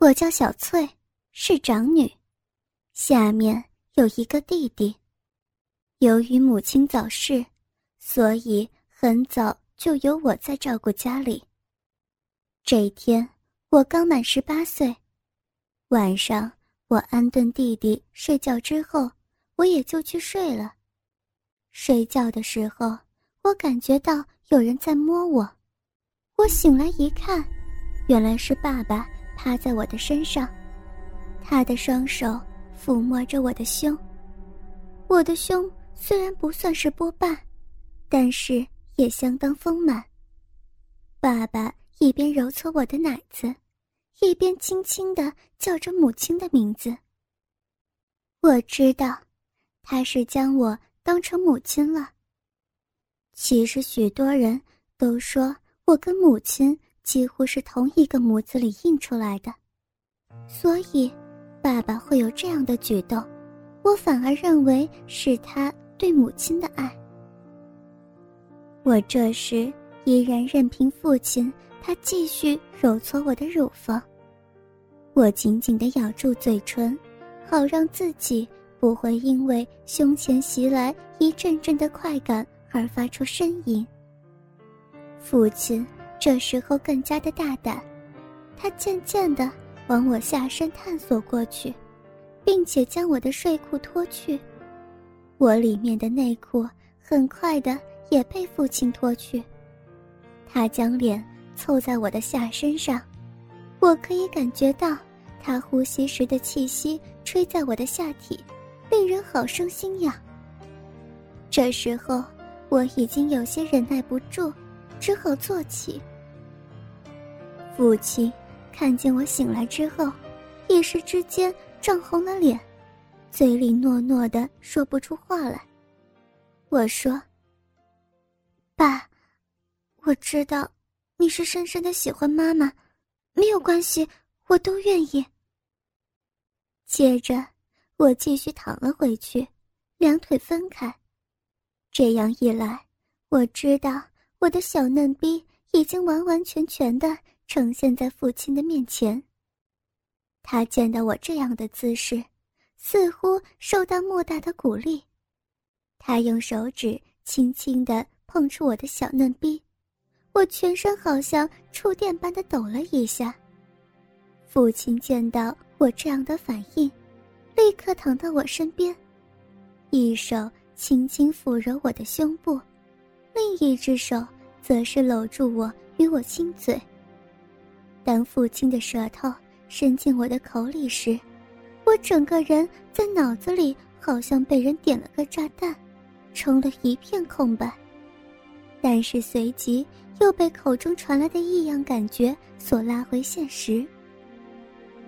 我叫小翠，是长女，下面有一个弟弟。由于母亲早逝，所以很早就由我在照顾家里。这一天，我刚满十八岁，晚上我安顿弟弟睡觉之后，我也就去睡了。睡觉的时候，我感觉到有人在摸我，我醒来一看，原来是爸爸。趴在我的身上，他的双手抚摸着我的胸。我的胸虽然不算是波瓣，但是也相当丰满。爸爸一边揉搓我的奶子，一边轻轻的叫着母亲的名字。我知道，他是将我当成母亲了。其实许多人都说我跟母亲。几乎是同一个模子里印出来的，所以爸爸会有这样的举动，我反而认为是他对母亲的爱。我这时依然任凭父亲他继续揉搓我的乳房，我紧紧地咬住嘴唇，好让自己不会因为胸前袭来一阵阵的快感而发出呻吟。父亲。这时候更加的大胆，他渐渐的往我下身探索过去，并且将我的睡裤脱去。我里面的内裤很快的也被父亲脱去。他将脸凑在我的下身上，我可以感觉到他呼吸时的气息吹在我的下体，令人好生心痒。这时候我已经有些忍耐不住，只好坐起。父亲看见我醒来之后，一时之间涨红了脸，嘴里糯糯的说不出话来。我说：“爸，我知道你是深深的喜欢妈妈，没有关系，我都愿意。”接着，我继续躺了回去，两腿分开。这样一来，我知道我的小嫩逼已经完完全全的。呈现在父亲的面前。他见到我这样的姿势，似乎受到莫大的鼓励。他用手指轻轻地碰触我的小嫩逼，我全身好像触电般的抖了一下。父亲见到我这样的反应，立刻躺到我身边，一手轻轻抚揉我的胸部，另一只手则是搂住我与我亲嘴。当父亲的舌头伸进我的口里时，我整个人在脑子里好像被人点了个炸弹，成了一片空白。但是随即又被口中传来的异样感觉所拉回现实。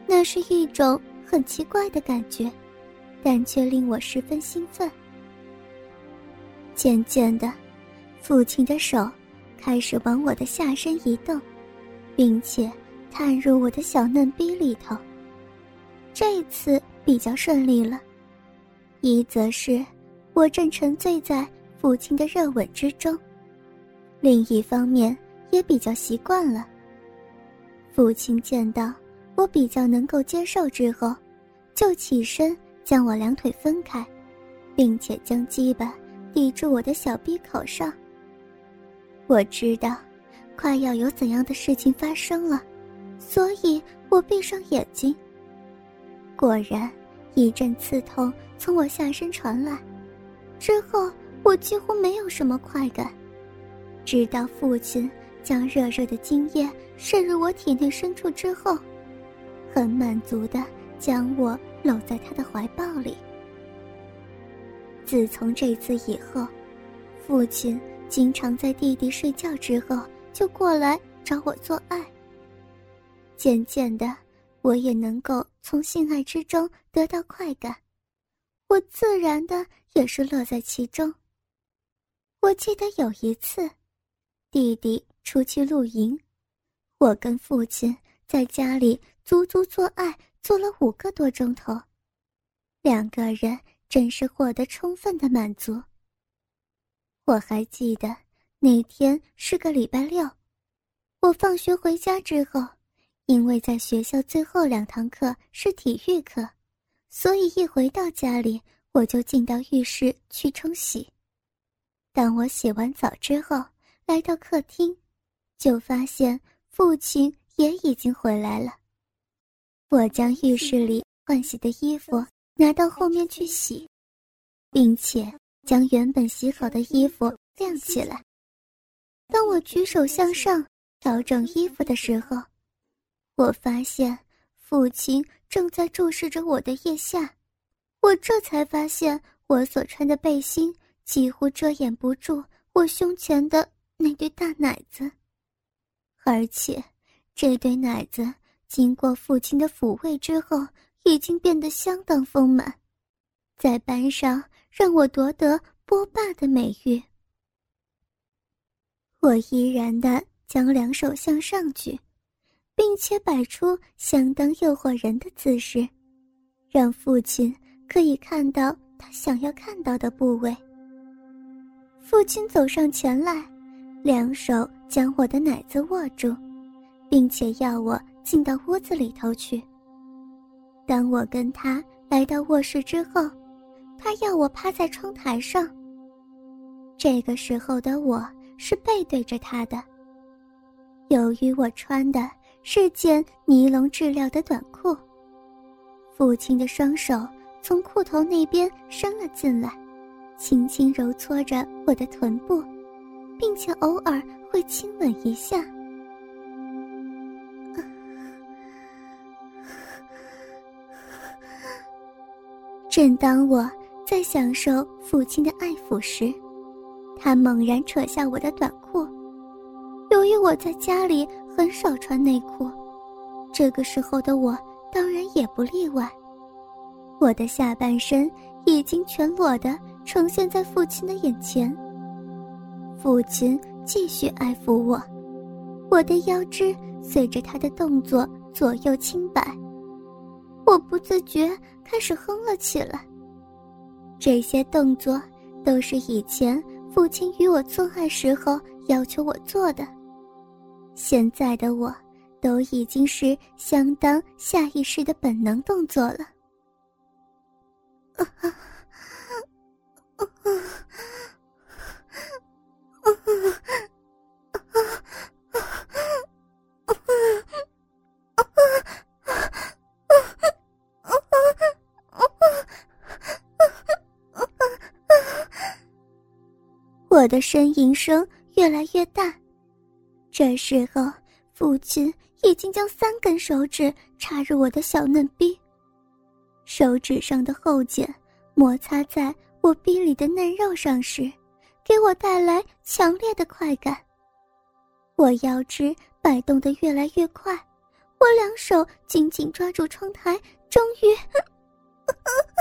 那是一种很奇怪的感觉，但却令我十分兴奋。渐渐的，父亲的手开始往我的下身移动，并且。探入我的小嫩逼里头。这次比较顺利了，一则是我正沉醉在父亲的热吻之中，另一方面也比较习惯了。父亲见到我比较能够接受之后，就起身将我两腿分开，并且将鸡巴抵住我的小逼口上。我知道，快要有怎样的事情发生了。所以我闭上眼睛。果然，一阵刺痛从我下身传来，之后我几乎没有什么快感，直到父亲将热热的精液渗入我体内深处之后，很满足的将我搂在他的怀抱里。自从这次以后，父亲经常在弟弟睡觉之后就过来找我做爱。渐渐的，我也能够从性爱之中得到快感，我自然的也是乐在其中。我记得有一次，弟弟出去露营，我跟父亲在家里足足做爱做了五个多钟头，两个人真是获得充分的满足。我还记得那天是个礼拜六，我放学回家之后。因为在学校最后两堂课是体育课，所以一回到家里，我就进到浴室去冲洗。当我洗完澡之后，来到客厅，就发现父亲也已经回来了。我将浴室里换洗的衣服拿到后面去洗，并且将原本洗好的衣服晾起来。当我举手向上调整衣服的时候，我发现父亲正在注视着我的腋下，我这才发现我所穿的背心几乎遮掩不住我胸前的那对大奶子，而且这对奶子经过父亲的抚慰之后，已经变得相当丰满，在班上让我夺得波霸的美誉。我依然的将两手向上举。并且摆出相当诱惑人的姿势，让父亲可以看到他想要看到的部位。父亲走上前来，两手将我的奶子握住，并且要我进到屋子里头去。当我跟他来到卧室之后，他要我趴在窗台上。这个时候的我是背对着他的，由于我穿的。是件尼龙质料的短裤。父亲的双手从裤头那边伸了进来，轻轻揉搓着我的臀部，并且偶尔会亲吻一下。正当我在享受父亲的爱抚时，他猛然扯下我的短裤。由于我在家里。很少穿内裤，这个时候的我当然也不例外。我的下半身已经全裸的呈现在父亲的眼前。父亲继续爱抚我，我的腰肢随着他的动作左右轻摆，我不自觉开始哼了起来。这些动作都是以前父亲与我做爱时候要求我做的。现在的我，都已经是相当下意识的本能动作了。我的呻吟声越来越大。这时候，父亲已经将三根手指插入我的小嫩逼，手指上的后茧摩擦在我逼里的嫩肉上时，给我带来强烈的快感。我腰肢摆动得越来越快，我两手紧紧抓住窗台，终于。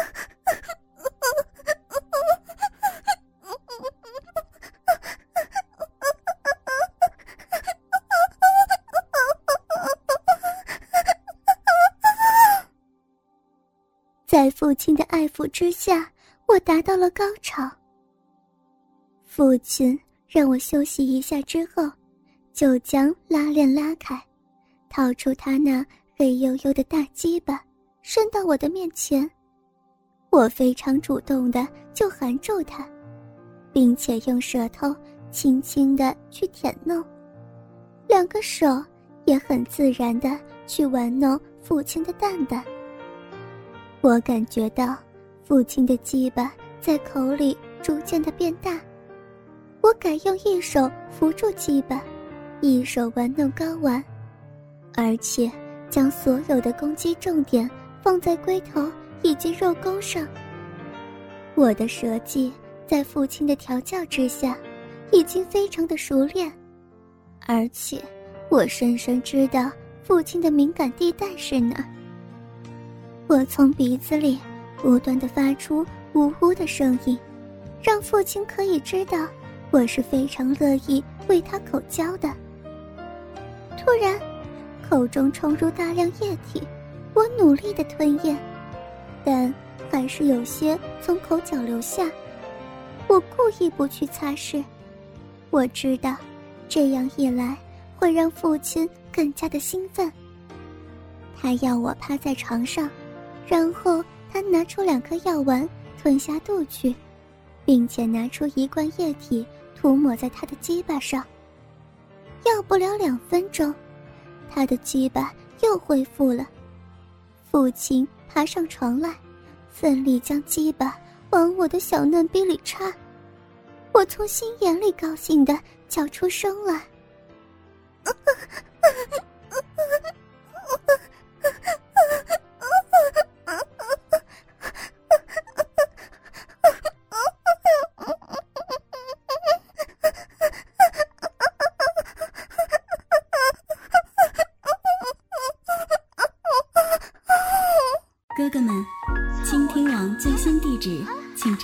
父亲的爱抚之下，我达到了高潮。父亲让我休息一下之后，就将拉链拉开，掏出他那黑黝黝的大鸡巴，伸到我的面前。我非常主动的就含住他，并且用舌头轻轻的去舔弄，两个手也很自然的去玩弄父亲的蛋蛋。我感觉到父亲的鸡巴在口里逐渐的变大，我改用一手扶住鸡巴，一手玩弄睾丸，而且将所有的攻击重点放在龟头以及肉沟上。我的舌技在父亲的调教之下，已经非常的熟练，而且我深深知道父亲的敏感地带是哪儿。我从鼻子里不断的发出呜呜的声音，让父亲可以知道我是非常乐意为他口交的。突然，口中冲入大量液体，我努力的吞咽，但还是有些从口角流下。我故意不去擦拭，我知道，这样一来会让父亲更加的兴奋，他要我趴在床上，然后他拿出两颗药丸吞下肚去，并且拿出一罐液体涂抹在他的鸡巴上。要不了两分钟，他的鸡巴又恢复了。父亲爬上床来，奋力将鸡巴往我的小嫩逼里插。我从心眼里高兴的叫出声来。